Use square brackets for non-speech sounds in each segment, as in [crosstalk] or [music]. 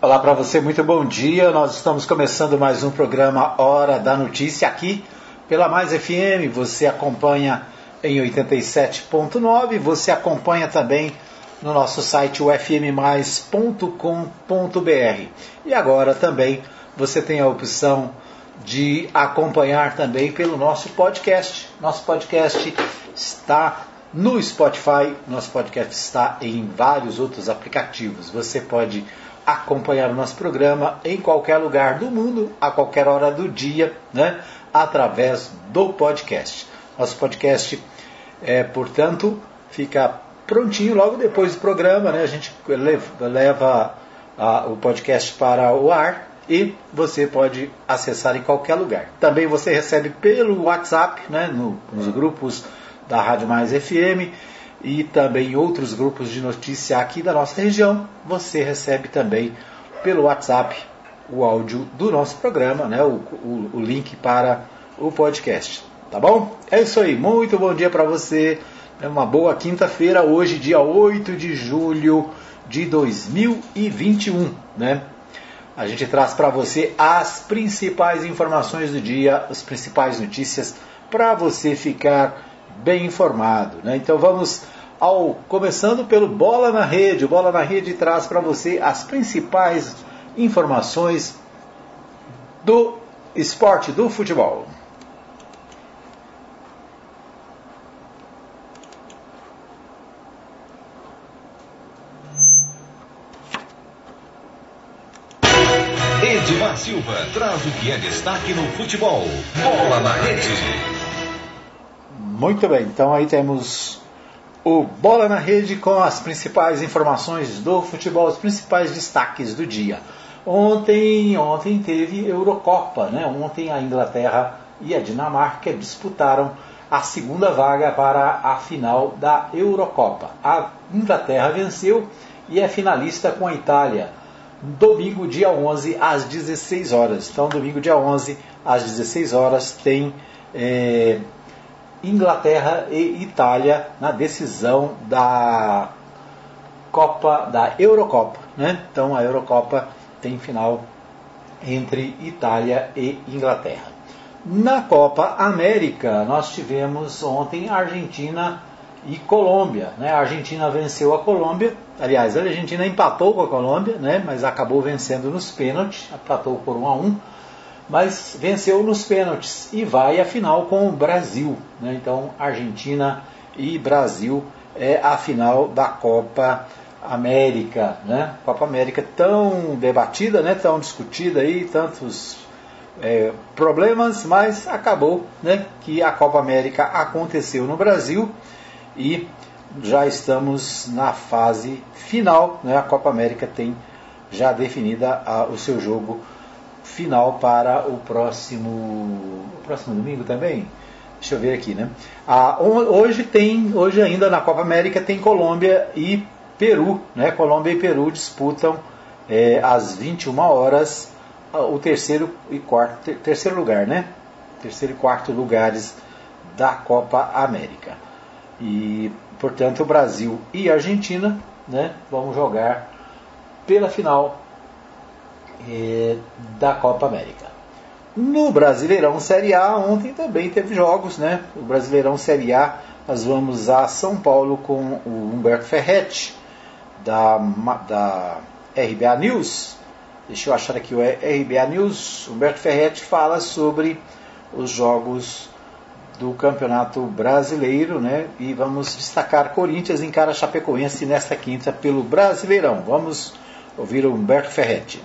Olá para você, muito bom dia. Nós estamos começando mais um programa Hora da Notícia aqui pela Mais FM. Você acompanha em 87.9, você acompanha também no nosso site ufmmais.com.br. E agora também você tem a opção de acompanhar também pelo nosso podcast. Nosso podcast está no Spotify, nosso podcast está em vários outros aplicativos. Você pode acompanhar o nosso programa em qualquer lugar do mundo, a qualquer hora do dia, né, através do podcast. Nosso podcast, é, portanto, fica prontinho logo depois do programa, né, a gente leva a, o podcast para o ar e você pode acessar em qualquer lugar. Também você recebe pelo WhatsApp, né, no, nos grupos da Rádio Mais FM e também outros grupos de notícia aqui da nossa região, você recebe também pelo WhatsApp o áudio do nosso programa, né, o, o, o link para o podcast. Tá bom? É isso aí. Muito bom dia para você. É uma boa quinta-feira, hoje, dia 8 de julho de 2021, né? A gente traz para você as principais informações do dia, as principais notícias para você ficar bem informado. Né? Então vamos ao começando pelo Bola na Rede. O Bola na Rede traz para você as principais informações do esporte, do futebol. Edmar Silva traz o que é destaque no futebol. Bola na Rede. Muito bem, então aí temos o Bola na Rede com as principais informações do futebol, os principais destaques do dia. Ontem, ontem teve Eurocopa, né? Ontem a Inglaterra e a Dinamarca disputaram a segunda vaga para a final da Eurocopa. A Inglaterra venceu e é finalista com a Itália. Domingo, dia 11, às 16 horas. Então, domingo, dia 11, às 16 horas, tem é, Inglaterra e Itália na decisão da Copa da Eurocopa, né? Então a Eurocopa tem final entre Itália e Inglaterra. Na Copa América, nós tivemos ontem Argentina e Colômbia. Né? A Argentina venceu a Colômbia, aliás, a Argentina empatou com a Colômbia, né? mas acabou vencendo nos pênaltis, empatou por 1 a 1 mas venceu nos pênaltis e vai à final com o Brasil. Né? Então, Argentina e Brasil é a final da Copa América. Né? Copa América tão debatida, né? tão discutida aí, tantos é, problemas, mas acabou né? que a Copa América aconteceu no Brasil e já estamos na fase final. Né? A Copa América tem já definida a, o seu jogo final para o próximo, próximo domingo também. Deixa eu ver aqui, né? Ah, hoje tem, hoje ainda na Copa América tem Colômbia e Peru, né? Colômbia e Peru disputam é, às 21 horas o terceiro e quarto, terceiro lugar, né? Terceiro e quarto lugares da Copa América. E, portanto, o Brasil e a Argentina, né, vão jogar pela final da Copa América. No Brasileirão Série A, ontem também teve jogos, né? O Brasileirão Série A, nós vamos a São Paulo com o Humberto Ferretti, da, da RBA News. Deixa eu achar aqui o RBA News. Humberto Ferretti fala sobre os jogos do Campeonato Brasileiro, né? E vamos destacar Corinthians em cara Chapecoense nesta quinta pelo Brasileirão. Vamos ouvir o Humberto Ferretti.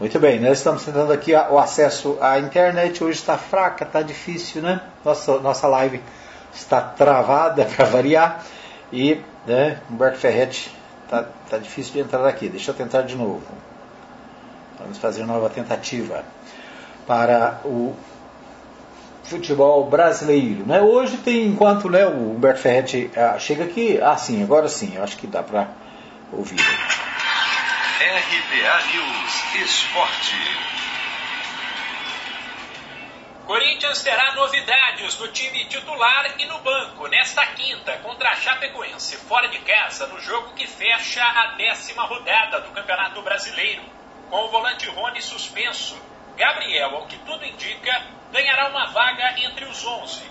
Muito bem, nós estamos tentando aqui o acesso à internet. Hoje está fraca, está difícil, né? Nossa, nossa live está travada [laughs] para variar. E né, Humberto Ferretti está tá difícil de entrar aqui. Deixa eu tentar de novo. Vamos fazer nova tentativa para o futebol brasileiro. Né? Hoje tem, enquanto né, o Humberto Ferretti ah, chega aqui, ah sim, agora sim, eu acho que dá para ouvir. RBA News Esporte. Corinthians terá novidades no time titular e no banco nesta quinta contra a Chapecoense, fora de casa, no jogo que fecha a décima rodada do Campeonato Brasileiro. Com o volante Rony suspenso, Gabriel, ao que tudo indica, ganhará uma vaga entre os 11.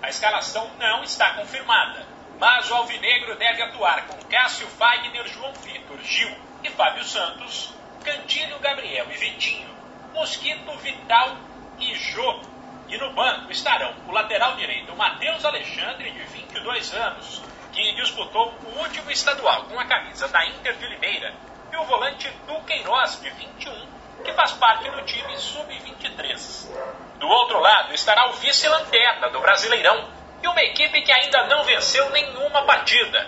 A escalação não está confirmada, mas o Alvinegro deve atuar com Cássio Fagner, João Vitor, Gil Fábio Santos, Cantilho, Gabriel e Vitinho, Mosquito, Vital e Jô e no banco estarão o lateral direito Matheus Alexandre, de 22 anos, que disputou o último estadual com a camisa da Inter de Limeira, e o volante Duqueiroz, de 21, que faz parte do time sub-23. Do outro lado estará o vice-lanterna do Brasileirão e uma equipe que ainda não venceu nenhuma partida.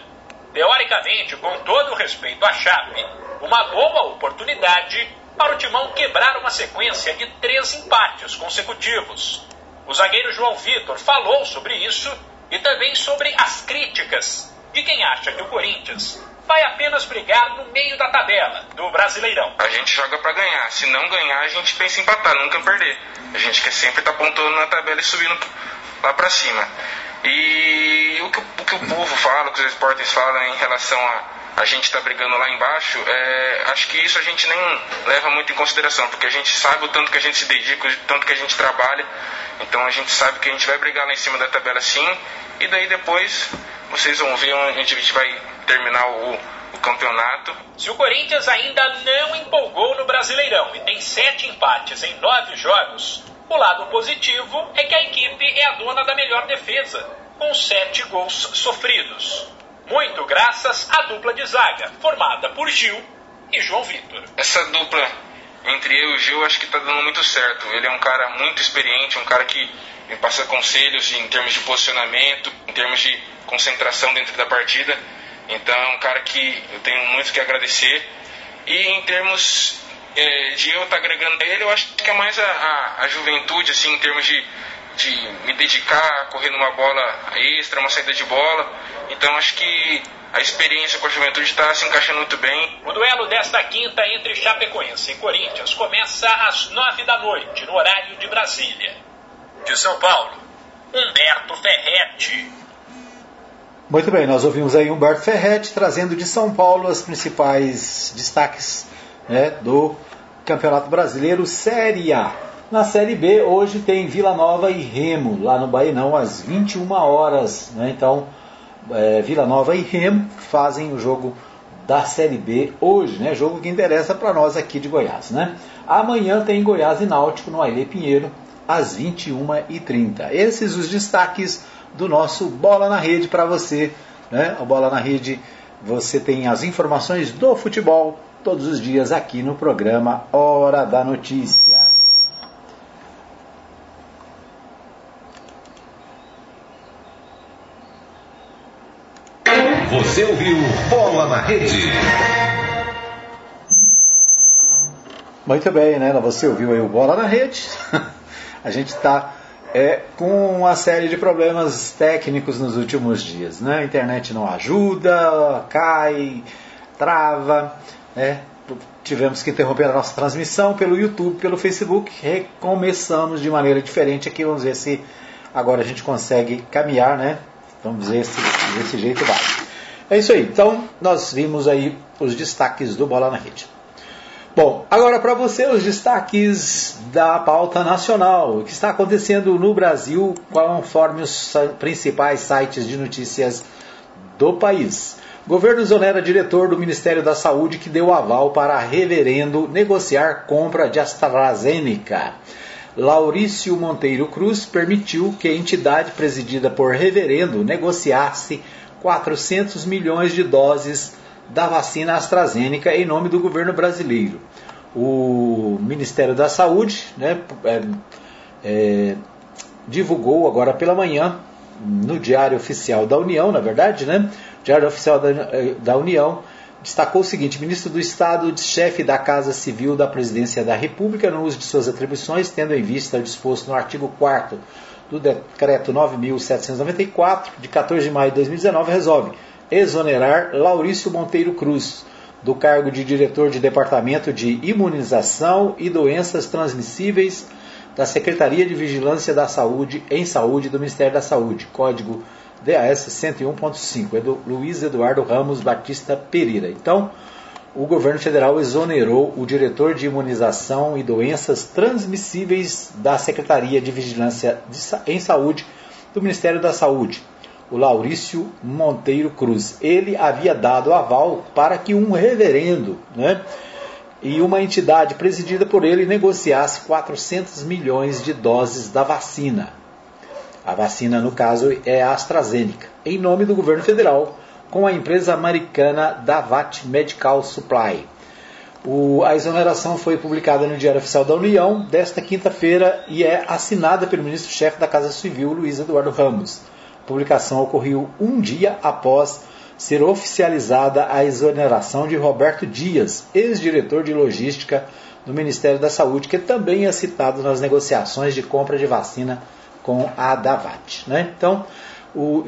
Teoricamente, com todo o respeito à Chape, uma boa oportunidade para o Timão quebrar uma sequência de três empates consecutivos. O zagueiro João Vitor falou sobre isso e também sobre as críticas de quem acha que o Corinthians vai apenas brigar no meio da tabela do Brasileirão. A gente joga para ganhar. Se não ganhar, a gente pensa em empatar, nunca perder. A gente quer sempre estar tá pontuando na tabela e subindo lá para cima. E o que, o que, o povo fala, o que os esportes falam em relação a a gente está brigando lá embaixo, é, acho que isso a gente nem leva muito em consideração, porque a gente sabe o tanto que a gente se dedica, o tanto que a gente trabalha, então a gente sabe que a gente vai brigar lá em cima da tabela sim, e daí depois vocês vão ver onde a gente vai terminar o, o campeonato. Se o Corinthians ainda não empolgou no Brasileirão e tem sete empates em nove jogos, o lado positivo é que a equipe é a dona da melhor defesa, com sete gols sofridos muito graças à dupla de zaga, formada por Gil e João Vitor. Essa dupla entre eu e o Gil acho que está dando muito certo. Ele é um cara muito experiente, um cara que me passa conselhos em termos de posicionamento, em termos de concentração dentro da partida. Então é um cara que eu tenho muito que agradecer. E em termos é, de eu estar tá agregando a ele, eu acho que é mais a, a, a juventude, assim, em termos de de me dedicar a correr numa bola extra, uma saída de bola. Então acho que a experiência com a juventude está se encaixando muito bem. O duelo desta quinta entre Chapecoense e Corinthians começa às nove da noite, no horário de Brasília. De São Paulo, Humberto Ferretti. Muito bem, nós ouvimos aí Humberto Ferretti trazendo de São Paulo as principais destaques né, do Campeonato Brasileiro Série A. Na Série B, hoje tem Vila Nova e Remo, lá no Bainão, às 21 horas. Né? Então, é, Vila Nova e Remo fazem o jogo da Série B hoje, né? jogo que interessa para nós aqui de Goiás. Né? Amanhã tem Goiás e Náutico no Aile Pinheiro, às 21h30. Esses os destaques do nosso Bola na Rede para você. Né? Bola na Rede, você tem as informações do futebol todos os dias aqui no programa Hora da Notícia. Você ouviu Bola na Rede. Muito bem, né? Você ouviu aí o Bola na Rede. [laughs] A gente está é, com uma série de problemas técnicos nos últimos dias. Né? A internet não ajuda, cai, trava. Né? Tivemos que interromper a nossa transmissão pelo YouTube, pelo Facebook. Recomeçamos de maneira diferente aqui. Vamos ver se agora a gente consegue caminhar, né? Vamos ver se desse jeito vai. É isso aí. Então, nós vimos aí os destaques do Bola na Rede. Bom, agora para você os destaques da pauta nacional, o que está acontecendo no Brasil conforme os principais sites de notícias do país. Governo exonera diretor do Ministério da Saúde que deu aval para reverendo negociar compra de AstraZeneca. Laurício Monteiro Cruz permitiu que a entidade presidida por reverendo negociasse 400 milhões de doses da vacina AstraZeneca em nome do governo brasileiro. O Ministério da Saúde né, é, é, divulgou agora pela manhã, no Diário Oficial da União, na verdade, né? Diário Oficial da, da União, destacou o seguinte: ministro do Estado, chefe da Casa Civil da Presidência da República, no uso de suas atribuições, tendo em vista o disposto no artigo 4 do Decreto 9.794, de 14 de maio de 2019, resolve exonerar Laurício Monteiro Cruz do cargo de diretor de Departamento de Imunização e Doenças Transmissíveis da Secretaria de Vigilância da Saúde em Saúde do Ministério da Saúde, código DAS 101.5, é do Luiz Eduardo Ramos Batista Pereira. Então, o governo federal exonerou o diretor de imunização e doenças transmissíveis da Secretaria de Vigilância em Saúde do Ministério da Saúde, o Laurício Monteiro Cruz. Ele havia dado aval para que um reverendo né, e uma entidade presidida por ele negociasse 400 milhões de doses da vacina. A vacina, no caso, é a AstraZeneca, em nome do governo federal, com a empresa americana Davat Medical Supply. O, a exoneração foi publicada no Diário Oficial da União desta quinta-feira e é assinada pelo ministro-chefe da Casa Civil, Luiz Eduardo Ramos. A publicação ocorreu um dia após ser oficializada a exoneração de Roberto Dias, ex-diretor de logística do Ministério da Saúde, que também é citado nas negociações de compra de vacina com a Davat. Né? Então, o,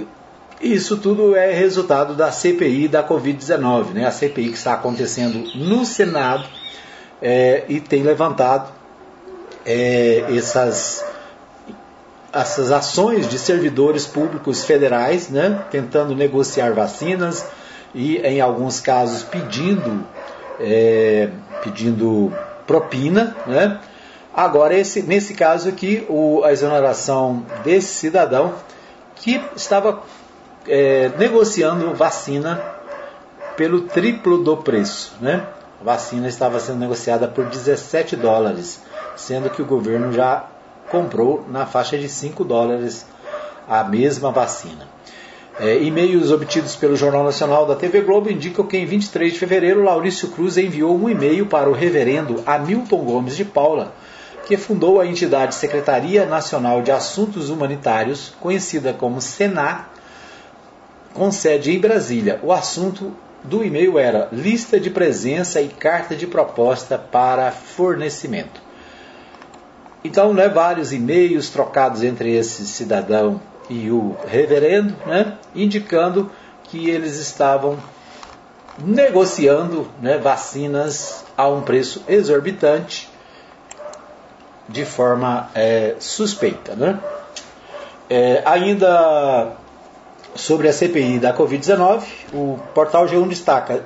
isso tudo é resultado da CPI da Covid-19, né? a CPI que está acontecendo no Senado é, e tem levantado é, essas, essas ações de servidores públicos federais, né? tentando negociar vacinas e, em alguns casos, pedindo, é, pedindo propina. Né? Agora, esse, nesse caso aqui, o, a exoneração desse cidadão que estava é, negociando vacina pelo triplo do preço. Né? A vacina estava sendo negociada por 17 dólares, sendo que o governo já comprou na faixa de 5 dólares a mesma vacina. É, e-mails obtidos pelo Jornal Nacional da TV Globo indicam que em 23 de fevereiro Laurício Cruz enviou um e-mail para o reverendo Hamilton Gomes de Paula, que fundou a entidade Secretaria Nacional de Assuntos Humanitários, conhecida como SENA, com sede em Brasília. O assunto do e-mail era lista de presença e carta de proposta para fornecimento. Então, né, vários e-mails trocados entre esse cidadão e o reverendo, né, indicando que eles estavam negociando né, vacinas a um preço exorbitante de forma é, suspeita. Né? É, ainda sobre a CPI da Covid-19, o portal G1 destaca: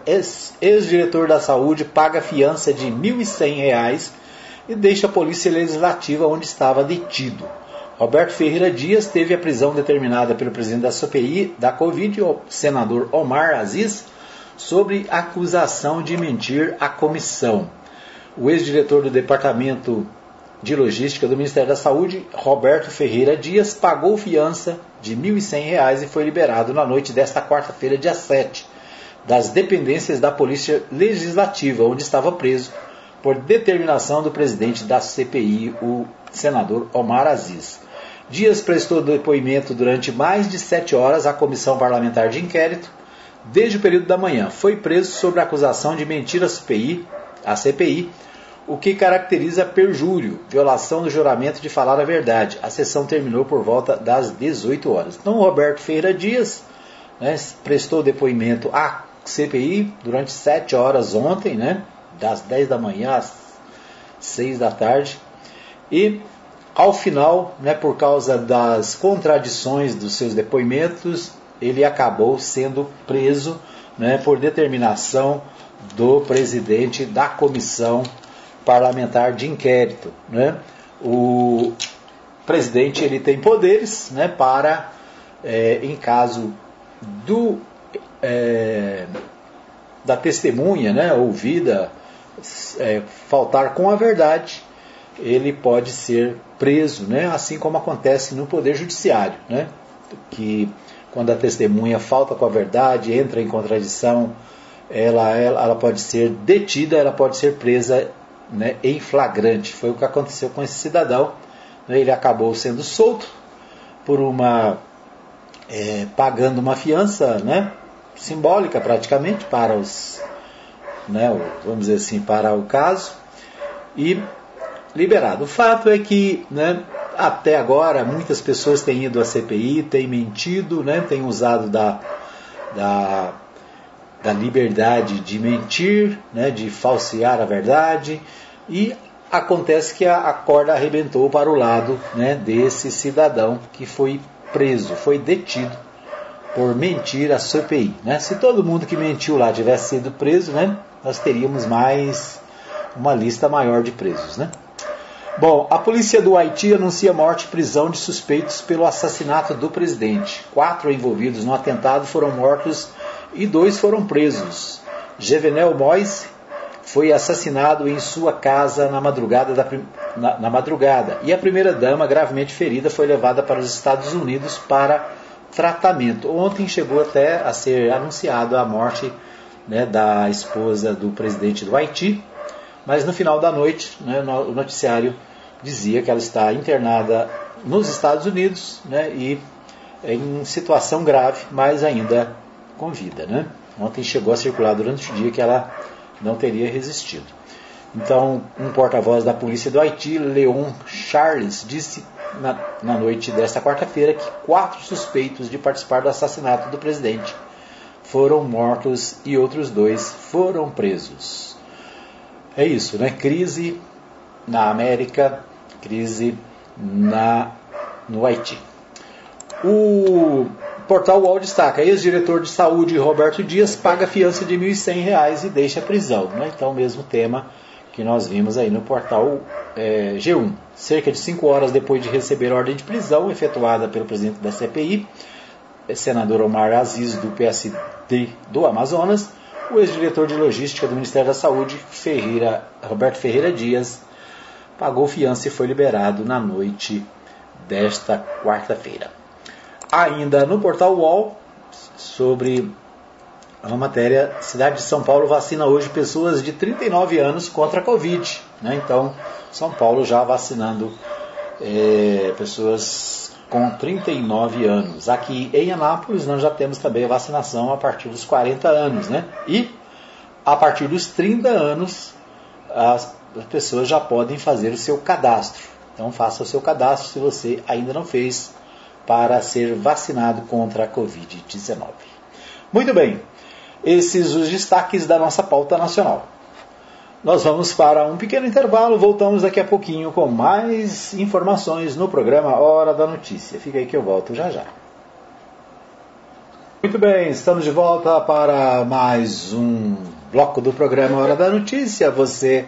ex-diretor da saúde paga fiança de R$ 1.100 e deixa a polícia legislativa onde estava detido. Roberto Ferreira Dias teve a prisão determinada pelo presidente da CPI da Covid, o senador Omar Aziz, sobre acusação de mentir à comissão. O ex-diretor do Departamento de Logística do Ministério da Saúde, Roberto Ferreira Dias, pagou fiança de R$ 1.100 e foi liberado na noite desta quarta-feira, dia 7, das dependências da Polícia Legislativa, onde estava preso por determinação do presidente da CPI, o senador Omar Aziz. Dias prestou depoimento durante mais de sete horas à Comissão Parlamentar de Inquérito, desde o período da manhã. Foi preso sob a acusação de mentir à CPI, à CPI o que caracteriza perjúrio, violação do juramento de falar a verdade. A sessão terminou por volta das 18 horas. Então, Roberto Feira Dias né, prestou depoimento à CPI durante 7 horas ontem, né, das 10 da manhã às 6 da tarde. E, ao final, né, por causa das contradições dos seus depoimentos, ele acabou sendo preso né, por determinação do presidente da comissão parlamentar de inquérito. Né? O presidente ele tem poderes né, para, é, em caso do, é, da testemunha né, ouvida é, faltar com a verdade, ele pode ser preso, né, assim como acontece no Poder Judiciário, né, que quando a testemunha falta com a verdade, entra em contradição, ela, ela, ela pode ser detida, ela pode ser presa né, em flagrante. Foi o que aconteceu com esse cidadão. Né, ele acabou sendo solto por uma é, pagando uma fiança, né, simbólica praticamente para os, né, vamos dizer assim, para o caso e liberado. O fato é que, né, até agora muitas pessoas têm ido à CPI, têm mentido, né, têm usado da, da da liberdade de mentir, né, de falsear a verdade, e Acontece que a, a corda arrebentou para o lado né, desse cidadão que foi preso, foi detido por mentir à CPI. Né? Se todo mundo que mentiu lá tivesse sido preso, né, nós teríamos mais uma lista maior de presos. Né? Bom, a polícia do Haiti anuncia morte e prisão de suspeitos pelo assassinato do presidente. Quatro envolvidos no atentado foram mortos e dois foram presos. Jevenel Moise foi assassinado em sua casa na madrugada, da, na, na madrugada e a primeira-dama, gravemente ferida, foi levada para os Estados Unidos para tratamento. Ontem chegou até a ser anunciado a morte né, da esposa do presidente do Haiti, mas no final da noite né, o noticiário dizia que ela está internada nos Estados Unidos né, e em situação grave, mas ainda com vida. Né? Ontem chegou a circular durante o dia que ela não teria resistido. Então, um porta-voz da polícia do Haiti, Leon Charles, disse na, na noite desta quarta-feira que quatro suspeitos de participar do assassinato do presidente foram mortos e outros dois foram presos. É isso, né? Crise na América, crise na, no Haiti. O portal UOL destaca: ex-diretor de saúde Roberto Dias paga fiança de R$ 1.100 e deixa a prisão. Né? Então, o mesmo tema que nós vimos aí no portal é, G1. Cerca de cinco horas depois de receber ordem de prisão efetuada pelo presidente da CPI, senador Omar Aziz, do PSD do Amazonas, o ex-diretor de logística do Ministério da Saúde, Ferreira, Roberto Ferreira Dias, pagou fiança e foi liberado na noite desta quarta-feira. Ainda no portal UOL, sobre uma matéria, cidade de São Paulo vacina hoje pessoas de 39 anos contra a Covid. Né? Então, São Paulo já vacinando é, pessoas com 39 anos. Aqui em Anápolis nós já temos também a vacinação a partir dos 40 anos. Né? E a partir dos 30 anos as pessoas já podem fazer o seu cadastro. Então faça o seu cadastro se você ainda não fez para ser vacinado contra a Covid-19. Muito bem, esses os destaques da nossa pauta nacional. Nós vamos para um pequeno intervalo, voltamos daqui a pouquinho com mais informações no programa Hora da Notícia. Fica aí que eu volto já já. Muito bem, estamos de volta para mais um bloco do programa Hora da Notícia. Você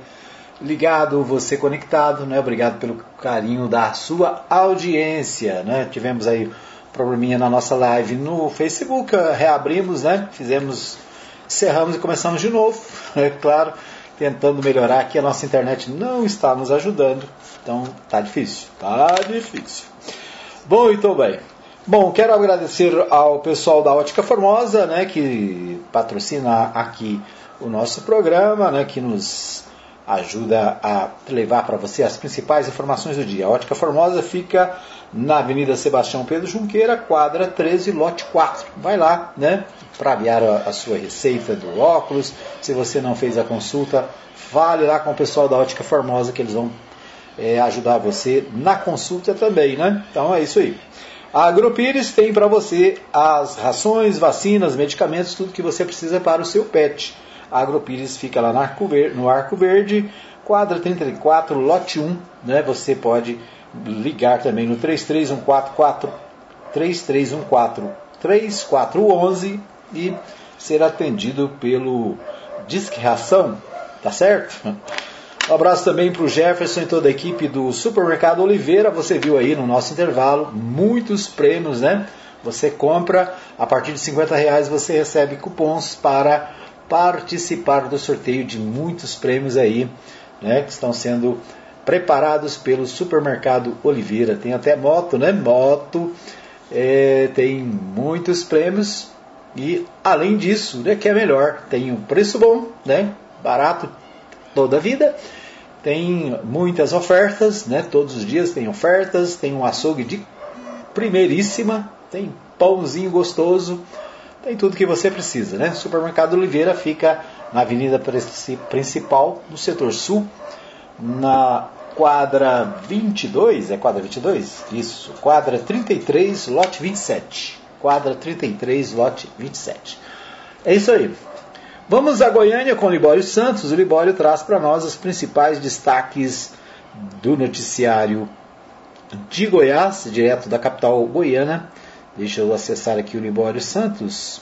ligado, você conectado, né? Obrigado pelo carinho da sua audiência, né? Tivemos aí probleminha na nossa live no Facebook, reabrimos, né? Fizemos, encerramos e começamos de novo, [laughs] é claro, tentando melhorar aqui a nossa internet não está nos ajudando, então tá difícil, tá difícil. Bom, então bem. Bom, quero agradecer ao pessoal da Ótica Formosa, né, que patrocina aqui o nosso programa, né, que nos ajuda a levar para você as principais informações do dia. A Ótica Formosa fica na Avenida Sebastião Pedro Junqueira, quadra 13, lote 4. Vai lá, né, para aviar a, a, sua receita do óculos. Se você não fez a consulta, fale lá com o pessoal da Ótica Formosa que eles vão é, ajudar você na consulta também, né? Então é isso aí. A Agropires tem para você as rações, vacinas, medicamentos, tudo que você precisa para o seu pet. Agropires fica lá no Arco Verde, quadra 34, lote 1. Né? Você pode ligar também no 3314 3314 3411 e ser atendido pelo Disque Ração, tá certo? Um abraço também para o Jefferson e toda a equipe do Supermercado Oliveira. Você viu aí no nosso intervalo muitos prêmios, né? Você compra, a partir de 50 reais você recebe cupons para participar do sorteio de muitos prêmios aí, né, que estão sendo preparados pelo supermercado Oliveira. Tem até moto, né? Moto, é, tem muitos prêmios e além disso, né, que é melhor, tem um preço bom, né? Barato toda a vida. Tem muitas ofertas, né? Todos os dias tem ofertas, tem um açougue de primeiríssima, tem pãozinho gostoso tem tudo que você precisa, né? Supermercado Oliveira fica na Avenida Principal, no setor sul, na quadra 22, é quadra 22? Isso, quadra 33, lote 27. Quadra 33, lote 27. É isso aí. Vamos a Goiânia com o Libório Santos. O Libório traz para nós os principais destaques do noticiário de Goiás, direto da capital goiana. Deixa eu acessar aqui o Libório Santos.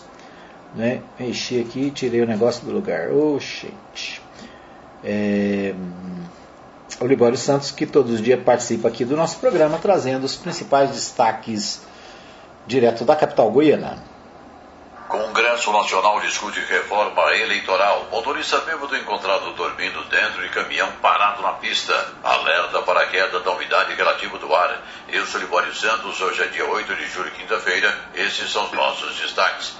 Né? Mexi aqui tirei o negócio do lugar. Oh, gente. É... O Libório Santos, que todos os dias participa aqui do nosso programa, trazendo os principais destaques direto da capital goiana. Congresso Nacional discute reforma eleitoral. Motorista bêbado encontrado dormindo dentro de caminhão parado na pista. Alerta para a queda da umidade relativa do ar. Eu sou Libório Santos, hoje é dia 8 de julho, quinta-feira. Esses são os nossos destaques.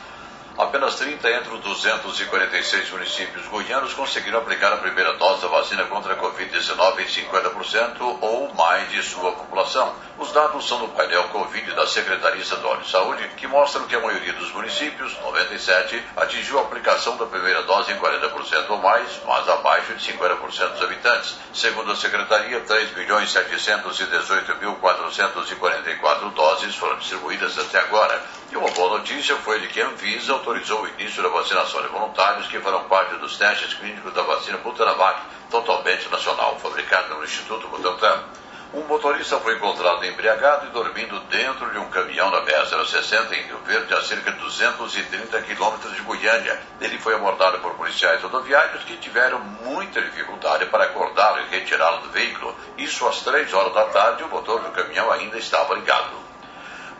Apenas 30 entre os 246 municípios goianos conseguiram aplicar a primeira dose da vacina contra a Covid-19 em 50% ou mais de sua população. Os dados são do painel Covid da Secretaria Estadual de Saúde, que mostram que a maioria dos municípios, 97, atingiu a aplicação da primeira dose em 40% ou mais, mas abaixo de 50% dos habitantes. Segundo a Secretaria, 3.718.444 doses foram distribuídas até agora. E uma boa notícia foi de que a Anvisa autorizou o início da vacinação de voluntários que farão parte dos testes clínicos da vacina Butanavac, totalmente nacional, fabricada no Instituto Butantan. Um motorista foi encontrado embriagado e dormindo dentro de um caminhão na BR-060 em Rio Verde, a cerca de 230 quilômetros de Goiânia. Ele foi abordado por policiais rodoviários que tiveram muita dificuldade para acordá-lo e retirá-lo do veículo. Isso às três horas da tarde, o motor do caminhão ainda estava ligado.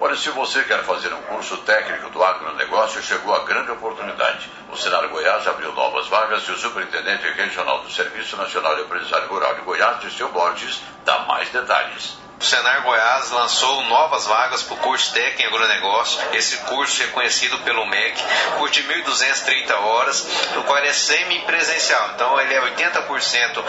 Olha, se você quer fazer um curso técnico do agronegócio, chegou a grande oportunidade. O Senar Goiás abriu novas vagas e o Superintendente Regional do Serviço Nacional de Aprendizagem Rural de Goiás, Dirceu Borges, dá mais detalhes. O Senar Goiás lançou novas vagas para o curso técnico em agronegócio. Esse curso é conhecido pelo MEC, curso de 1.230 horas, no qual é semi-presencial. Então ele é 80%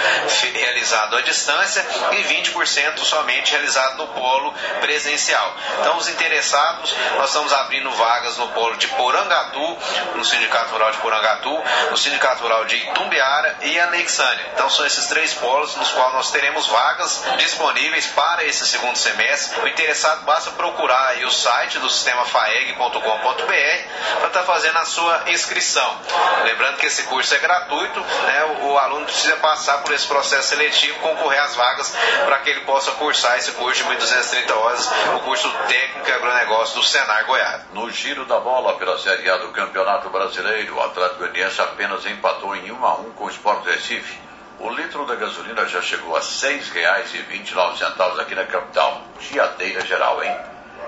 realizado à distância e 20% somente realizado no polo presencial. Então os interessados, nós estamos abrindo vagas no polo de Porangatu, no Sindicato Rural de Porangatu, no Sindicato Rural de Itumbiara e Anexânia. Então são esses três polos nos quais nós teremos vagas disponíveis para esse segundo semestre. O interessado basta procurar aí o site do sistema faeg.com.br para estar tá fazendo a sua inscrição. Lembrando que esse curso é gratuito, né? o, o aluno precisa passar por esse processo seletivo, concorrer às vagas para que ele possa cursar esse curso de 1.230 horas, o curso técnico agronegócio do Senar Goiás. No giro da bola pela Série A do Campeonato Brasileiro, o Atlético Goianiense apenas empatou em 1 a 1 com o Sport Recife. O litro da gasolina já chegou a R$ 6,29 aqui na capital. Giadeira geral, hein?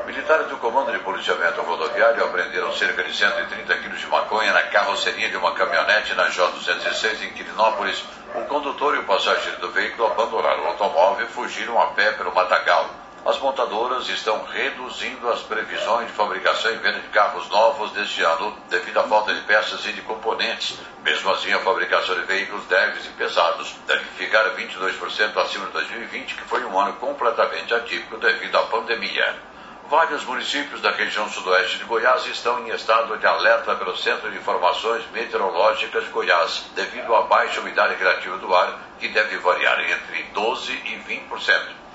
Militares do Comando de Policiamento Rodoviário apreenderam cerca de 130 quilos de maconha na carroceria de uma caminhonete na J206 em Quirinópolis. O condutor e o passageiro do veículo abandonaram o automóvel e fugiram a pé pelo Matagal as montadoras estão reduzindo as previsões de fabricação e venda de carros novos deste ano devido à falta de peças e de componentes. Mesmo assim, a fabricação de veículos leves e pesados deve ficar 22% acima de 2020, que foi um ano completamente atípico devido à pandemia. Vários municípios da região sudoeste de Goiás estão em estado de alerta pelo Centro de Informações Meteorológicas de Goiás, devido à baixa umidade relativa do ar, que deve variar entre 12% e 20%.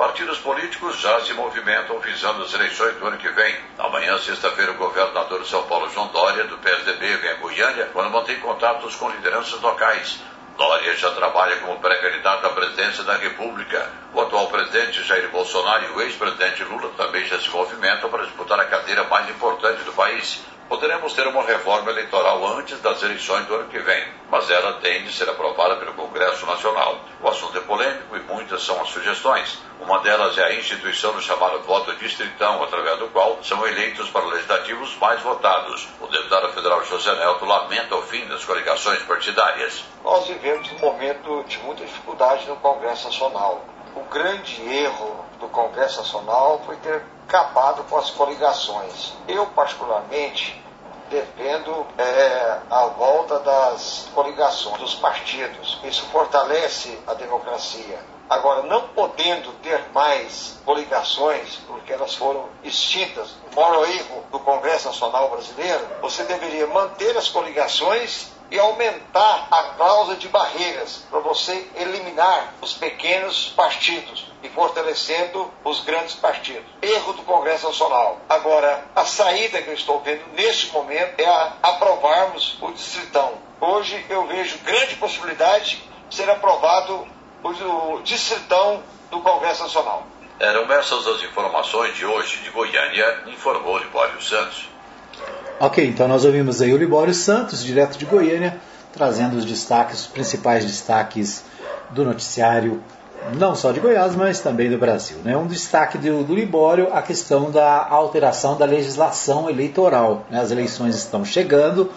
Partidos políticos já se movimentam visando as eleições do ano que vem. Amanhã, sexta-feira, o governador de São Paulo, João Dória, do PSDB, vem a Goiânia, quando mantém contatos com lideranças locais. Dória já trabalha como pré-candidato à presidência da República. O atual presidente Jair Bolsonaro e o ex-presidente Lula também já se movimentam para disputar a cadeira mais importante do país poderemos ter uma reforma eleitoral antes das eleições do ano que vem, mas ela tem de ser aprovada pelo Congresso Nacional. O assunto é polêmico e muitas são as sugestões. Uma delas é a instituição do chamado voto distritão, através do qual são eleitos para legislativos mais votados. O deputado federal José Nelto lamenta o fim das coligações partidárias. Nós vivemos um momento de muita dificuldade no Congresso Nacional. O grande erro do Congresso Nacional foi ter acabado com as coligações. Eu, particularmente, defendo é, a volta das coligações, dos partidos. Isso fortalece a democracia. Agora, não podendo ter mais coligações, porque elas foram extintas, o maior erro do Congresso Nacional Brasileiro, você deveria manter as coligações e aumentar a cláusula de barreiras para você eliminar os pequenos partidos e fortalecendo os grandes partidos. Erro do Congresso Nacional. Agora, a saída que eu estou vendo neste momento é a aprovarmos o distritão hoje eu vejo grande possibilidade de ser aprovado o distritão do Congresso Nacional. Eram essas as informações de hoje de Goiânia, informou Libório Santos. Ok, então nós ouvimos aí o Libório Santos, direto de Goiânia, trazendo os destaques, os principais destaques do noticiário, não só de Goiás, mas também do Brasil. Né? Um destaque do, do Libório, a questão da alteração da legislação eleitoral. Né? As eleições estão chegando,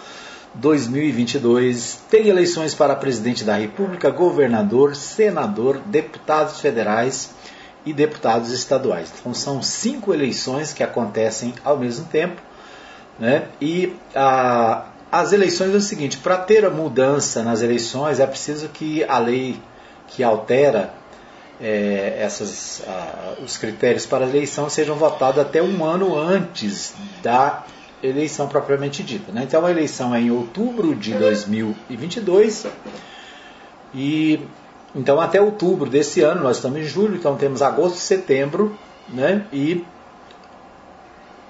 2022 tem eleições para presidente da República, governador, senador, deputados federais e deputados estaduais. Então são cinco eleições que acontecem ao mesmo tempo. Né? E a, as eleições é o seguinte: para ter a mudança nas eleições é preciso que a lei que altera é, essas, os critérios para a eleição sejam votados até um ano antes da eleição propriamente dita. Né? Então a eleição é em outubro de 2022 e então até outubro desse ano, nós estamos em julho, então temos agosto e setembro, né? E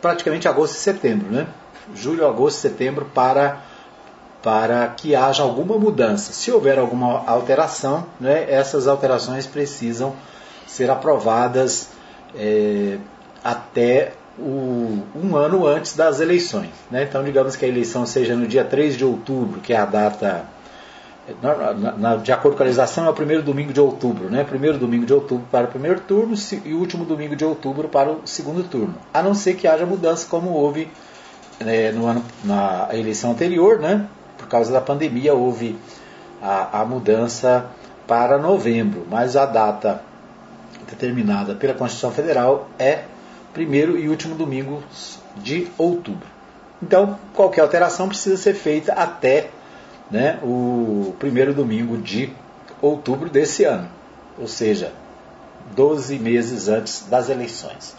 praticamente agosto e setembro, né? Julho, agosto setembro para para que haja alguma mudança. Se houver alguma alteração, né, essas alterações precisam ser aprovadas é, até o, um ano antes das eleições. Né? Então, digamos que a eleição seja no dia 3 de outubro, que é a data, na, na, de acordo com a legislação, é o primeiro domingo de outubro. Né? Primeiro domingo de outubro para o primeiro turno e o último domingo de outubro para o segundo turno. A não ser que haja mudança, como houve é, no ano, na eleição anterior, né? Por causa da pandemia, houve a, a mudança para novembro, mas a data determinada pela Constituição Federal é primeiro e último domingo de outubro. Então, qualquer alteração precisa ser feita até né, o primeiro domingo de outubro desse ano, ou seja, 12 meses antes das eleições.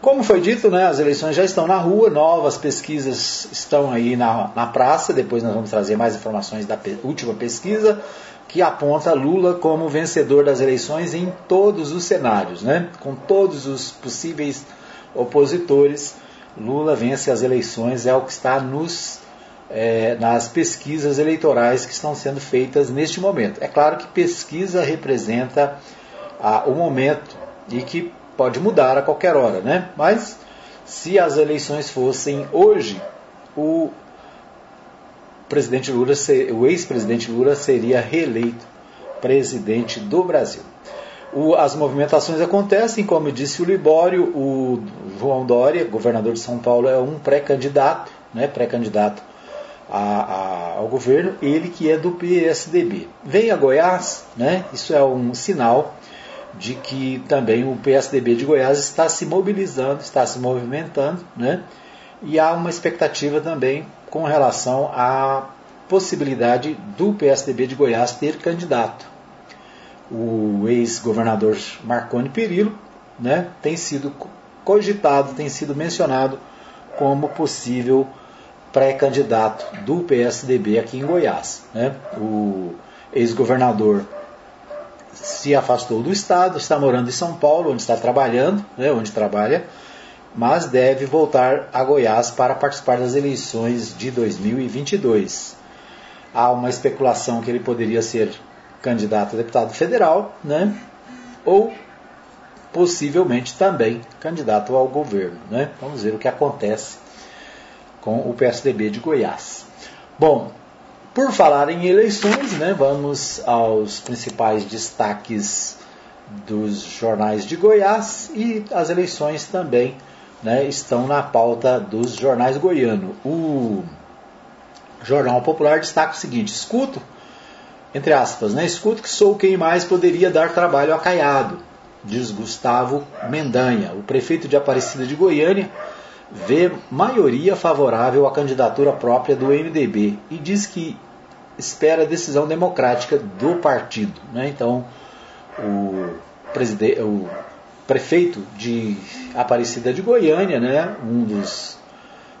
Como foi dito, né, as eleições já estão na rua, novas pesquisas estão aí na, na praça. Depois nós vamos trazer mais informações da pe última pesquisa, que aponta Lula como vencedor das eleições em todos os cenários, né, com todos os possíveis opositores, Lula vence as eleições, é o que está nos, é, nas pesquisas eleitorais que estão sendo feitas neste momento. É claro que pesquisa representa ah, o momento e que pode mudar a qualquer hora, né? Mas se as eleições fossem hoje, o presidente Lula, o ex-presidente Lula seria reeleito presidente do Brasil. O, as movimentações acontecem, como disse o Libório, o João Dória, governador de São Paulo, é um pré-candidato, né, pré-candidato ao governo, ele que é do PSDB. Vem a Goiás, né, isso é um sinal de que também o PSDB de Goiás está se mobilizando, está se movimentando, né, e há uma expectativa também com relação à possibilidade do PSDB de Goiás ter candidato o ex-governador Marconi Perillo, né, tem sido cogitado, tem sido mencionado como possível pré-candidato do PSDB aqui em Goiás. Né? O ex-governador se afastou do Estado, está morando em São Paulo, onde está trabalhando, né, onde trabalha, mas deve voltar a Goiás para participar das eleições de 2022. Há uma especulação que ele poderia ser candidato a deputado federal, né? ou possivelmente também candidato ao governo. Né? Vamos ver o que acontece com o PSDB de Goiás. Bom, por falar em eleições, né, vamos aos principais destaques dos jornais de Goiás e as eleições também né, estão na pauta dos jornais goianos. O Jornal Popular destaca o seguinte: escuto entre aspas, né? Escuto que sou quem mais poderia dar trabalho a Caiado, diz Gustavo Mendanha. O prefeito de Aparecida de Goiânia vê maioria favorável à candidatura própria do MDB e diz que espera a decisão democrática do partido. Né? Então, o, o prefeito de Aparecida de Goiânia, né? um dos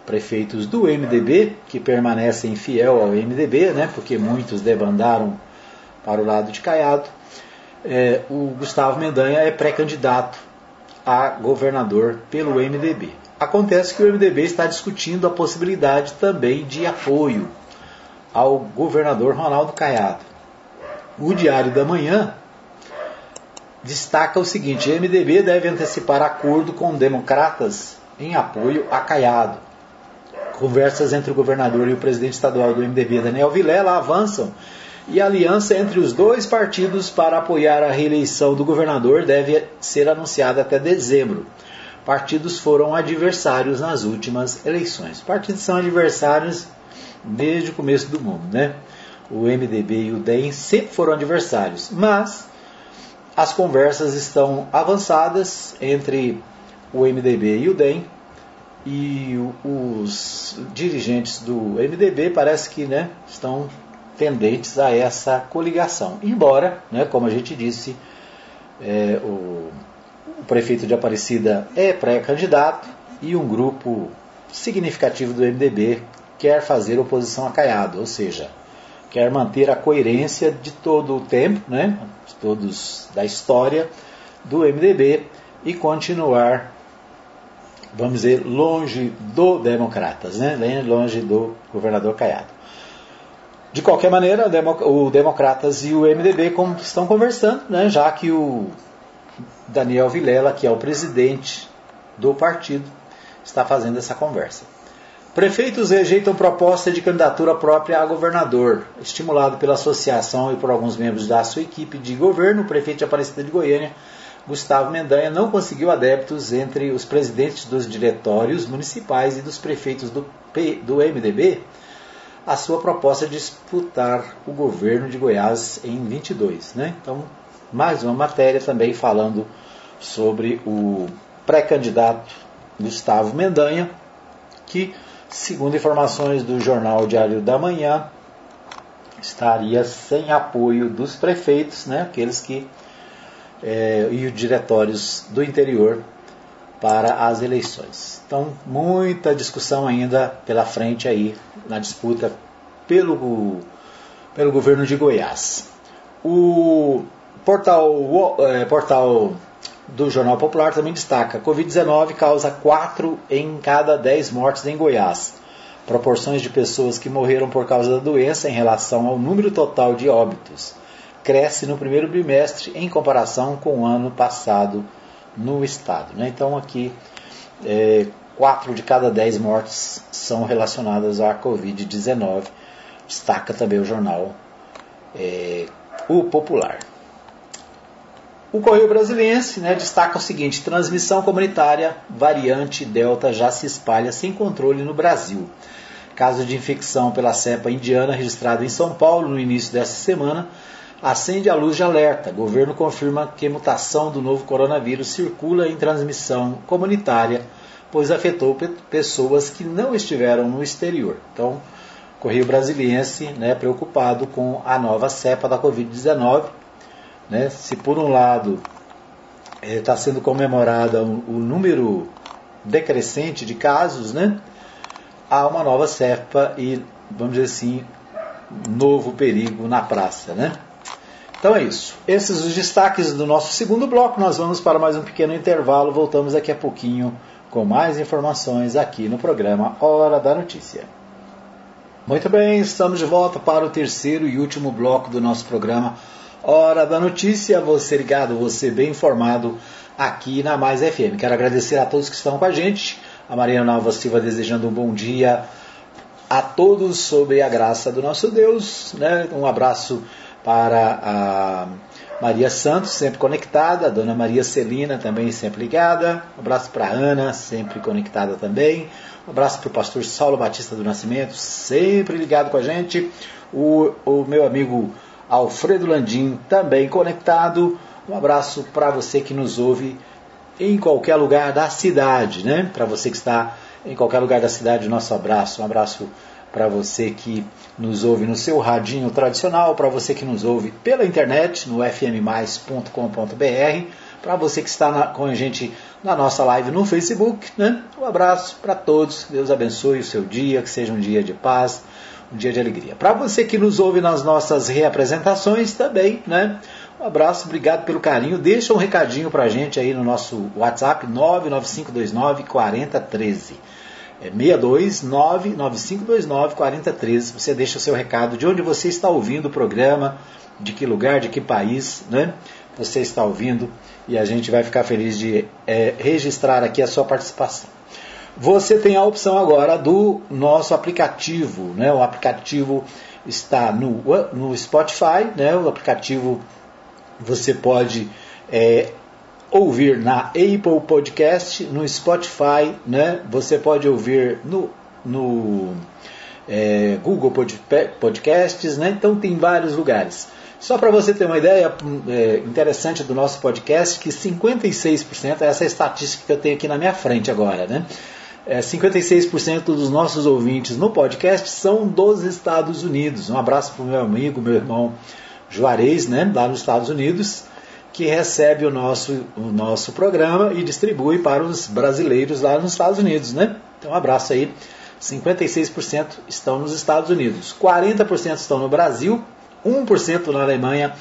prefeitos do MDB, que permanecem fiel ao MDB, né? porque muitos debandaram para o lado de Caiado, é, o Gustavo Mendanha é pré-candidato a governador pelo MDB. Acontece que o MDB está discutindo a possibilidade também de apoio ao governador Ronaldo Caiado. O Diário da Manhã destaca o seguinte: MDB deve antecipar acordo com democratas em apoio a Caiado. Conversas entre o governador e o presidente estadual do MDB, Daniel Vilela, avançam e a aliança entre os dois partidos para apoiar a reeleição do governador deve ser anunciada até dezembro. Partidos foram adversários nas últimas eleições. Partidos são adversários desde o começo do mundo, né? O MDB e o DEM sempre foram adversários, mas as conversas estão avançadas entre o MDB e o DEM e os dirigentes do MDB parece que né, estão tendentes a essa coligação. Embora, né, como a gente disse, é, o, o prefeito de Aparecida é pré-candidato e um grupo significativo do MDB quer fazer oposição a Caiado, ou seja, quer manter a coerência de todo o tempo, né, de todos da história do MDB e continuar, vamos dizer, longe do Democratas, né, longe do governador Caiado. De qualquer maneira, o Democratas e o MDB estão conversando, né, já que o Daniel Vilela, que é o presidente do partido, está fazendo essa conversa. Prefeitos rejeitam proposta de candidatura própria a governador. Estimulado pela associação e por alguns membros da sua equipe de governo, o prefeito de Aparecida de Goiânia, Gustavo Mendanha, não conseguiu adeptos entre os presidentes dos diretórios municipais e dos prefeitos do, P, do MDB a sua proposta de disputar o governo de Goiás em 22. Né? Então, mais uma matéria também falando sobre o pré-candidato Gustavo Mendanha, que Segundo informações do jornal Diário da Manhã, estaria sem apoio dos prefeitos, né, aqueles que é, e os diretórios do interior para as eleições. Então, muita discussão ainda pela frente aí na disputa pelo, pelo governo de Goiás. O portal, é, portal do Jornal Popular também destaca: Covid-19 causa 4 em cada 10 mortes em Goiás. Proporções de pessoas que morreram por causa da doença em relação ao número total de óbitos cresce no primeiro bimestre em comparação com o ano passado no estado. Né? Então, aqui, é, 4 de cada 10 mortes são relacionadas à Covid-19. Destaca também o jornal é, O Popular. O Correio Brasiliense né, destaca o seguinte: transmissão comunitária variante Delta já se espalha sem controle no Brasil. Caso de infecção pela cepa indiana registrado em São Paulo no início desta semana acende a luz de alerta. Governo confirma que mutação do novo coronavírus circula em transmissão comunitária, pois afetou pessoas que não estiveram no exterior. Então, Correio Brasiliense, né, preocupado com a nova cepa da Covid-19, né? Se por um lado está é, sendo comemorado o, o, número decrescente de casos, né? há uma nova cepa e, vamos dizer assim, novo perigo na praça. Né? Então é isso. Esses os destaques do nosso segundo bloco. Nós vamos para mais um pequeno intervalo. Voltamos daqui a pouquinho com mais informações aqui no programa Hora da Notícia. Muito bem, estamos de volta para o terceiro e último bloco do nosso programa Hora da Notícia, você ligado, você bem informado aqui na Mais FM. Quero agradecer a todos que estão com a gente. A Maria Nova Silva desejando um bom dia a todos sobre a graça do nosso Deus. Né? Um abraço para a Maria Santos, sempre conectada, a Dona Maria Celina também sempre ligada. Um abraço para a Ana, sempre conectada também. Um abraço para o pastor Saulo Batista do Nascimento, sempre ligado com a gente. O, o meu amigo Alfredo Landim também conectado. Um abraço para você que nos ouve em qualquer lugar da cidade, né? Para você que está em qualquer lugar da cidade, nosso abraço. Um abraço para você que nos ouve no seu radinho tradicional, para você que nos ouve pela internet no fmmais.com.br, para você que está na, com a gente na nossa live no Facebook, né? Um abraço para todos. Deus abençoe o seu dia, que seja um dia de paz um dia de alegria. Para você que nos ouve nas nossas reapresentações também, né? Um abraço, obrigado pelo carinho. Deixa um recadinho para a gente aí no nosso WhatsApp 99529 4013. É 629-9529-4013. Você deixa o seu recado de onde você está ouvindo o programa, de que lugar, de que país, né? Você está ouvindo e a gente vai ficar feliz de é, registrar aqui a sua participação. Você tem a opção agora do nosso aplicativo, né? O aplicativo está no, no Spotify, né? O aplicativo você pode é, ouvir na Apple Podcast, no Spotify, né? Você pode ouvir no, no é, Google Podcasts, né? Então tem vários lugares. Só para você ter uma ideia é, interessante do nosso podcast, que 56%, essa é a estatística que eu tenho aqui na minha frente agora, né? É, 56% dos nossos ouvintes no podcast são dos Estados Unidos. Um abraço para o meu amigo, meu irmão Juarez, né, lá nos Estados Unidos, que recebe o nosso, o nosso programa e distribui para os brasileiros lá nos Estados Unidos. Né? Então, um abraço aí. 56% estão nos Estados Unidos, 40% estão no Brasil, 1% na Alemanha,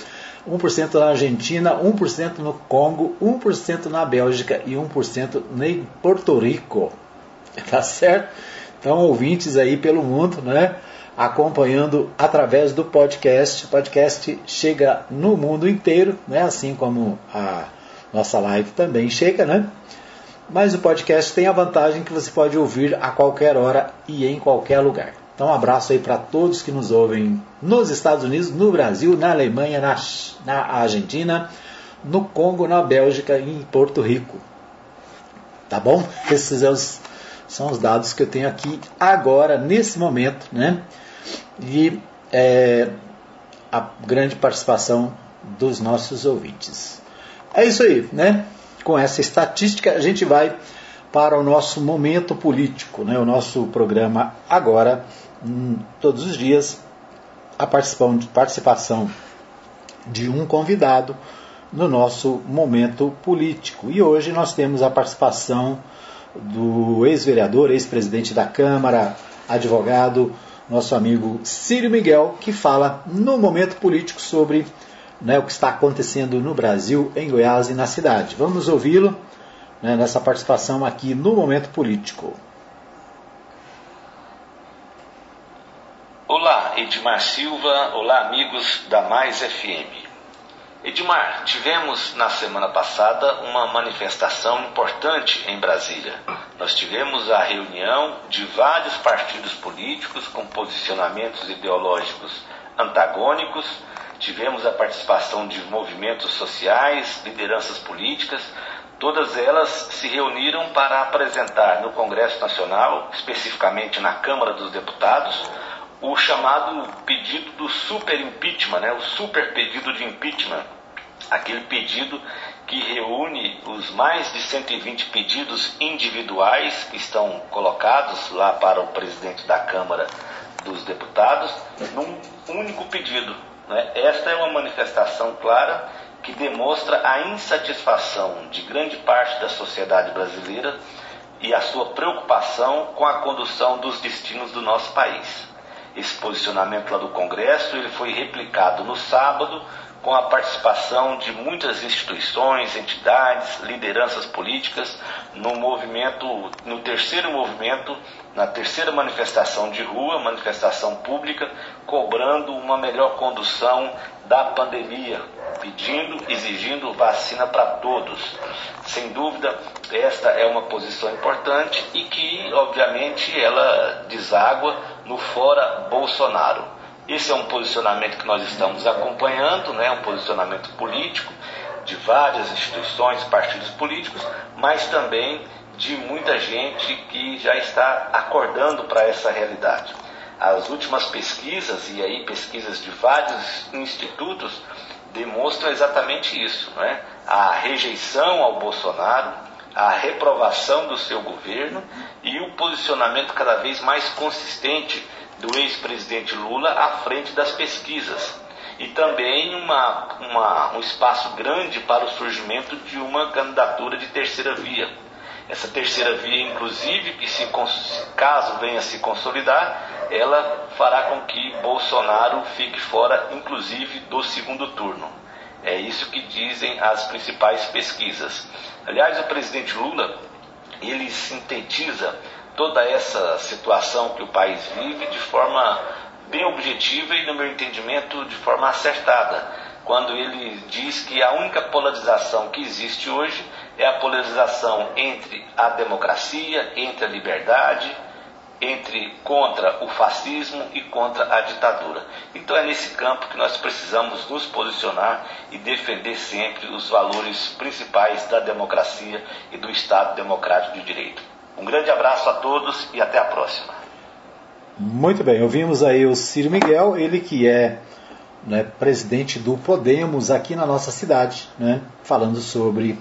1% na Argentina, 1% no Congo, 1% na Bélgica e 1% em Porto Rico. [laughs] Tá certo? Então, ouvintes aí pelo mundo, né? Acompanhando através do podcast. O podcast chega no mundo inteiro, né? Assim como a nossa live também chega, né? Mas o podcast tem a vantagem que você pode ouvir a qualquer hora e em qualquer lugar. Então, um abraço aí para todos que nos ouvem nos Estados Unidos, no Brasil, na Alemanha, na, na Argentina, no Congo, na Bélgica e em Porto Rico. Tá bom? Esses são os dados que eu tenho aqui agora, nesse momento, né? E é, a grande participação dos nossos ouvintes. É isso aí, né? Com essa estatística, a gente vai para o nosso momento político, né? O nosso programa agora, hum, todos os dias, a participação de um convidado no nosso momento político. E hoje nós temos a participação do ex-vereador, ex-presidente da Câmara, advogado, nosso amigo Círio Miguel, que fala no momento político sobre né, o que está acontecendo no Brasil, em Goiás e na cidade. Vamos ouvi-lo né, nessa participação aqui no momento político. Olá, Edmar Silva. Olá, amigos da Mais FM. Edmar, tivemos na semana passada uma manifestação importante em Brasília. Nós tivemos a reunião de vários partidos políticos com posicionamentos ideológicos antagônicos, tivemos a participação de movimentos sociais, lideranças políticas, todas elas se reuniram para apresentar no Congresso Nacional, especificamente na Câmara dos Deputados, o chamado pedido do super impeachment, né, o super pedido de impeachment aquele pedido que reúne os mais de 120 pedidos individuais que estão colocados lá para o presidente da Câmara dos Deputados num único pedido. Né? Esta é uma manifestação clara que demonstra a insatisfação de grande parte da sociedade brasileira e a sua preocupação com a condução dos destinos do nosso país. Esse posicionamento lá do Congresso ele foi replicado no sábado com a participação de muitas instituições, entidades, lideranças políticas no movimento, no terceiro movimento, na terceira manifestação de rua, manifestação pública, cobrando uma melhor condução da pandemia, pedindo, exigindo vacina para todos. Sem dúvida, esta é uma posição importante e que, obviamente, ela deságua no fora Bolsonaro. Esse é um posicionamento que nós estamos acompanhando, né, um posicionamento político de várias instituições, partidos políticos, mas também de muita gente que já está acordando para essa realidade. As últimas pesquisas, e aí pesquisas de vários institutos, demonstram exatamente isso: né? a rejeição ao Bolsonaro, a reprovação do seu governo e o posicionamento cada vez mais consistente do ex-presidente Lula à frente das pesquisas. E também uma, uma, um espaço grande para o surgimento de uma candidatura de terceira via. Essa terceira via, inclusive, que se, caso venha se consolidar, ela fará com que Bolsonaro fique fora, inclusive, do segundo turno. É isso que dizem as principais pesquisas. Aliás, o presidente Lula, ele sintetiza toda essa situação que o país vive de forma bem objetiva e, no meu entendimento, de forma acertada, quando ele diz que a única polarização que existe hoje é a polarização entre a democracia, entre a liberdade, entre contra o fascismo e contra a ditadura. Então é nesse campo que nós precisamos nos posicionar e defender sempre os valores principais da democracia e do Estado democrático de direito. Um grande abraço a todos e até a próxima. Muito bem, ouvimos aí o Ciro Miguel, ele que é né, presidente do Podemos aqui na nossa cidade, né, falando sobre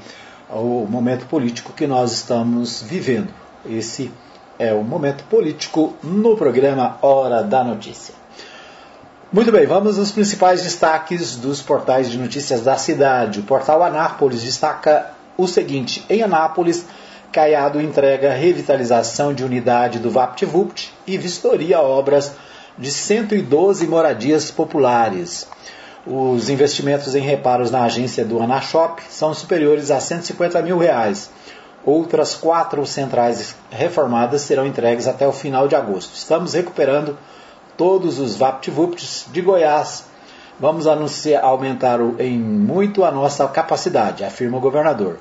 o momento político que nós estamos vivendo. Esse é o momento político no programa Hora da Notícia. Muito bem, vamos aos principais destaques dos portais de notícias da cidade. O portal Anápolis destaca o seguinte: em Anápolis, Caiado entrega revitalização de unidade do VaptVupt e vistoria obras de 112 moradias populares. Os investimentos em reparos na agência do Anashop são superiores a 150 mil reais. Outras quatro centrais reformadas serão entregues até o final de agosto. Estamos recuperando todos os VaptVupts de Goiás. Vamos anunciar, aumentar em muito a nossa capacidade, afirma o governador.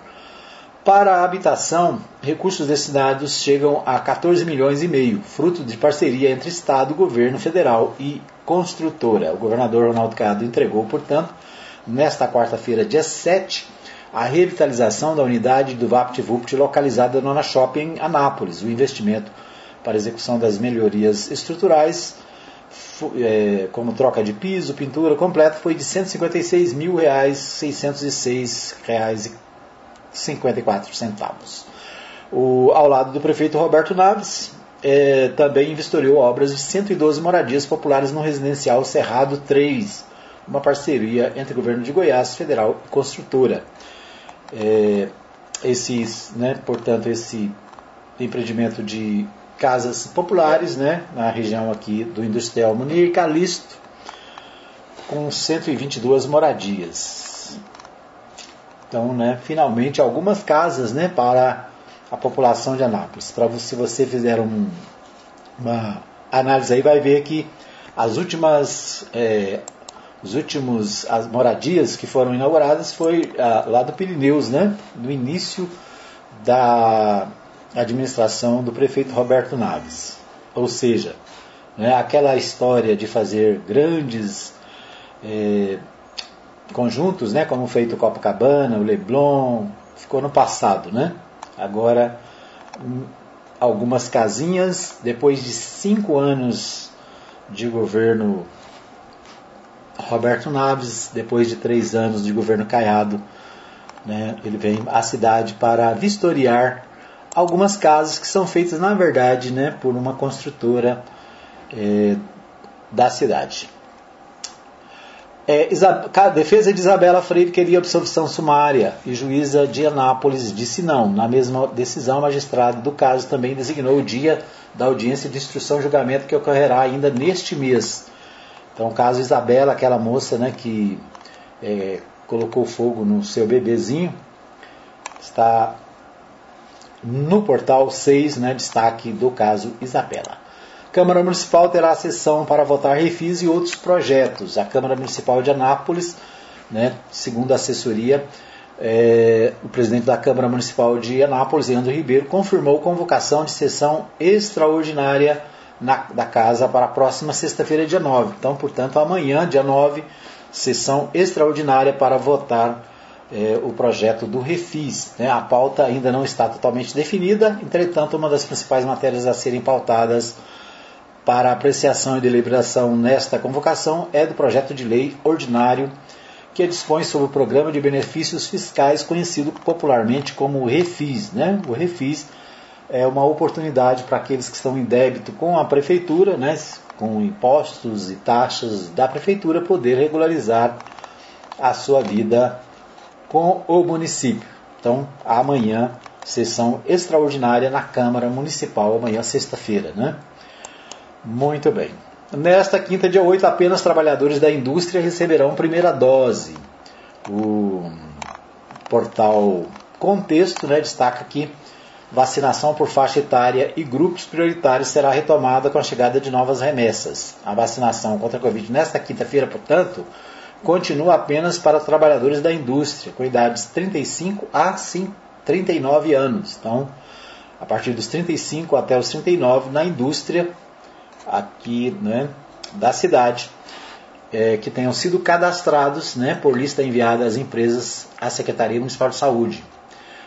Para a habitação, recursos destinados chegam a 14 milhões e meio, fruto de parceria entre Estado, governo federal e construtora. O governador Ronaldo Cado entregou, portanto, nesta quarta-feira, dia 7, a revitalização da unidade do VaptVupt localizada no Ana Shopping Anápolis. O investimento para execução das melhorias estruturais, é, como troca de piso, pintura completa, foi de R$ 156 54 centavos. O, ao lado do prefeito Roberto Naves, é, também vistoriou obras de 112 moradias populares no residencial Cerrado 3, uma parceria entre o governo de Goiás, federal e construtora é, esses, né, portanto, esse empreendimento de casas populares, né, na região aqui do Industrial Munir Calisto, com 122 moradias. Então, né, finalmente algumas casas, né, para a população de Anápolis. Para se você fizer um, uma análise aí, vai ver que as últimas é, os últimos as moradias que foram inauguradas foi ah, lá do Pirineus, né? No início da administração do prefeito Roberto Naves. Ou seja, né, aquela história de fazer grandes eh, conjuntos, né, como feito o Copacabana, o Leblon, ficou no passado, né? Agora hum, algumas casinhas, depois de cinco anos de governo Roberto Naves, depois de três anos de governo Caiado, né, ele vem à cidade para vistoriar algumas casas que são feitas, na verdade, né, por uma construtora é, da cidade. É, a defesa de Isabela Freire queria absolvição sumária e juíza de Anápolis disse não. Na mesma decisão, o magistrado do caso também designou o dia da audiência de instrução e julgamento que ocorrerá ainda neste mês. Então, o caso Isabela, aquela moça né, que é, colocou fogo no seu bebezinho, está no portal 6, né, destaque do caso Isabela. Câmara Municipal terá sessão para votar refis e outros projetos. A Câmara Municipal de Anápolis, né, segundo a assessoria, é, o presidente da Câmara Municipal de Anápolis, Leandro Ribeiro, confirmou convocação de sessão extraordinária na, da casa para a próxima sexta-feira, dia 9. Então, portanto, amanhã, dia 9, sessão extraordinária para votar é, o projeto do Refis. Né? A pauta ainda não está totalmente definida, entretanto, uma das principais matérias a serem pautadas para apreciação e deliberação nesta convocação é do projeto de lei ordinário que dispõe sobre o programa de benefícios fiscais conhecido popularmente como Refis. Né? O Refis é uma oportunidade para aqueles que estão em débito com a prefeitura, né, com impostos e taxas da prefeitura, poder regularizar a sua vida com o município. Então, amanhã, sessão extraordinária na Câmara Municipal, amanhã, sexta-feira. Né? Muito bem. Nesta quinta, dia 8, apenas trabalhadores da indústria receberão primeira dose. O portal Contexto né, destaca que Vacinação por faixa etária e grupos prioritários será retomada com a chegada de novas remessas. A vacinação contra a Covid nesta quinta-feira, portanto, continua apenas para trabalhadores da indústria, com idades 35 a 39 anos. Então, a partir dos 35 até os 39 na indústria aqui né, da cidade, é, que tenham sido cadastrados né, por lista enviada às empresas à Secretaria Municipal de Saúde.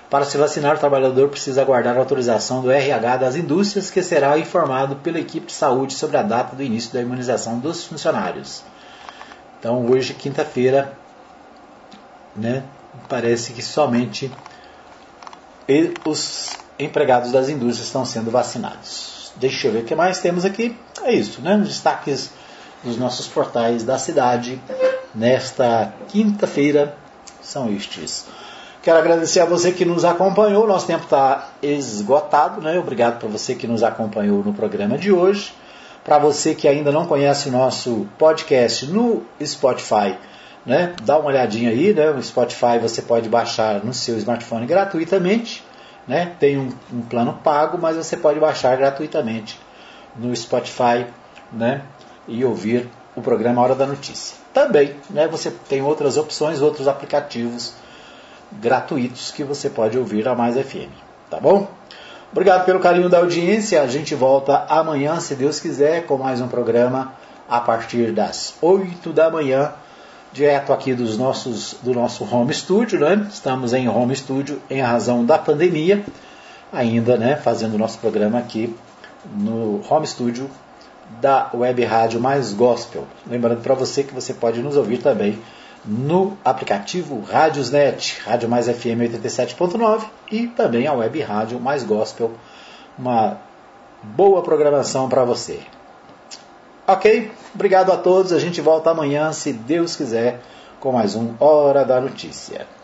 Para se vacinar, o trabalhador precisa aguardar a autorização do RH das indústrias, que será informado pela equipe de saúde sobre a data do início da imunização dos funcionários. Então, hoje, quinta-feira, né, parece que somente os empregados das indústrias estão sendo vacinados. Deixa eu ver o que mais temos aqui. É isso, né? Os destaques dos nossos portais da cidade nesta quinta-feira são estes. Quero agradecer a você que nos acompanhou. Nosso tempo está esgotado, né? Obrigado para você que nos acompanhou no programa de hoje. Para você que ainda não conhece o nosso podcast no Spotify, né? Dá uma olhadinha aí, né? O Spotify você pode baixar no seu smartphone gratuitamente, né? Tem um, um plano pago, mas você pode baixar gratuitamente no Spotify, né? E ouvir o programa Hora da Notícia. Também, né? Você tem outras opções, outros aplicativos gratuitos que você pode ouvir a Mais FM. Tá bom? Obrigado pelo carinho da audiência. A gente volta amanhã, se Deus quiser, com mais um programa a partir das 8 da manhã, direto aqui dos nossos, do nosso home studio, né? Estamos em home studio em razão da pandemia, ainda, né, fazendo nosso programa aqui no home studio da Web Rádio Mais Gospel. Lembrando para você que você pode nos ouvir também no aplicativo Rádiosnet, Rádio Mais FM 87.9 e também a web rádio Mais Gospel. Uma boa programação para você. Ok? Obrigado a todos. A gente volta amanhã, se Deus quiser, com mais um Hora da Notícia.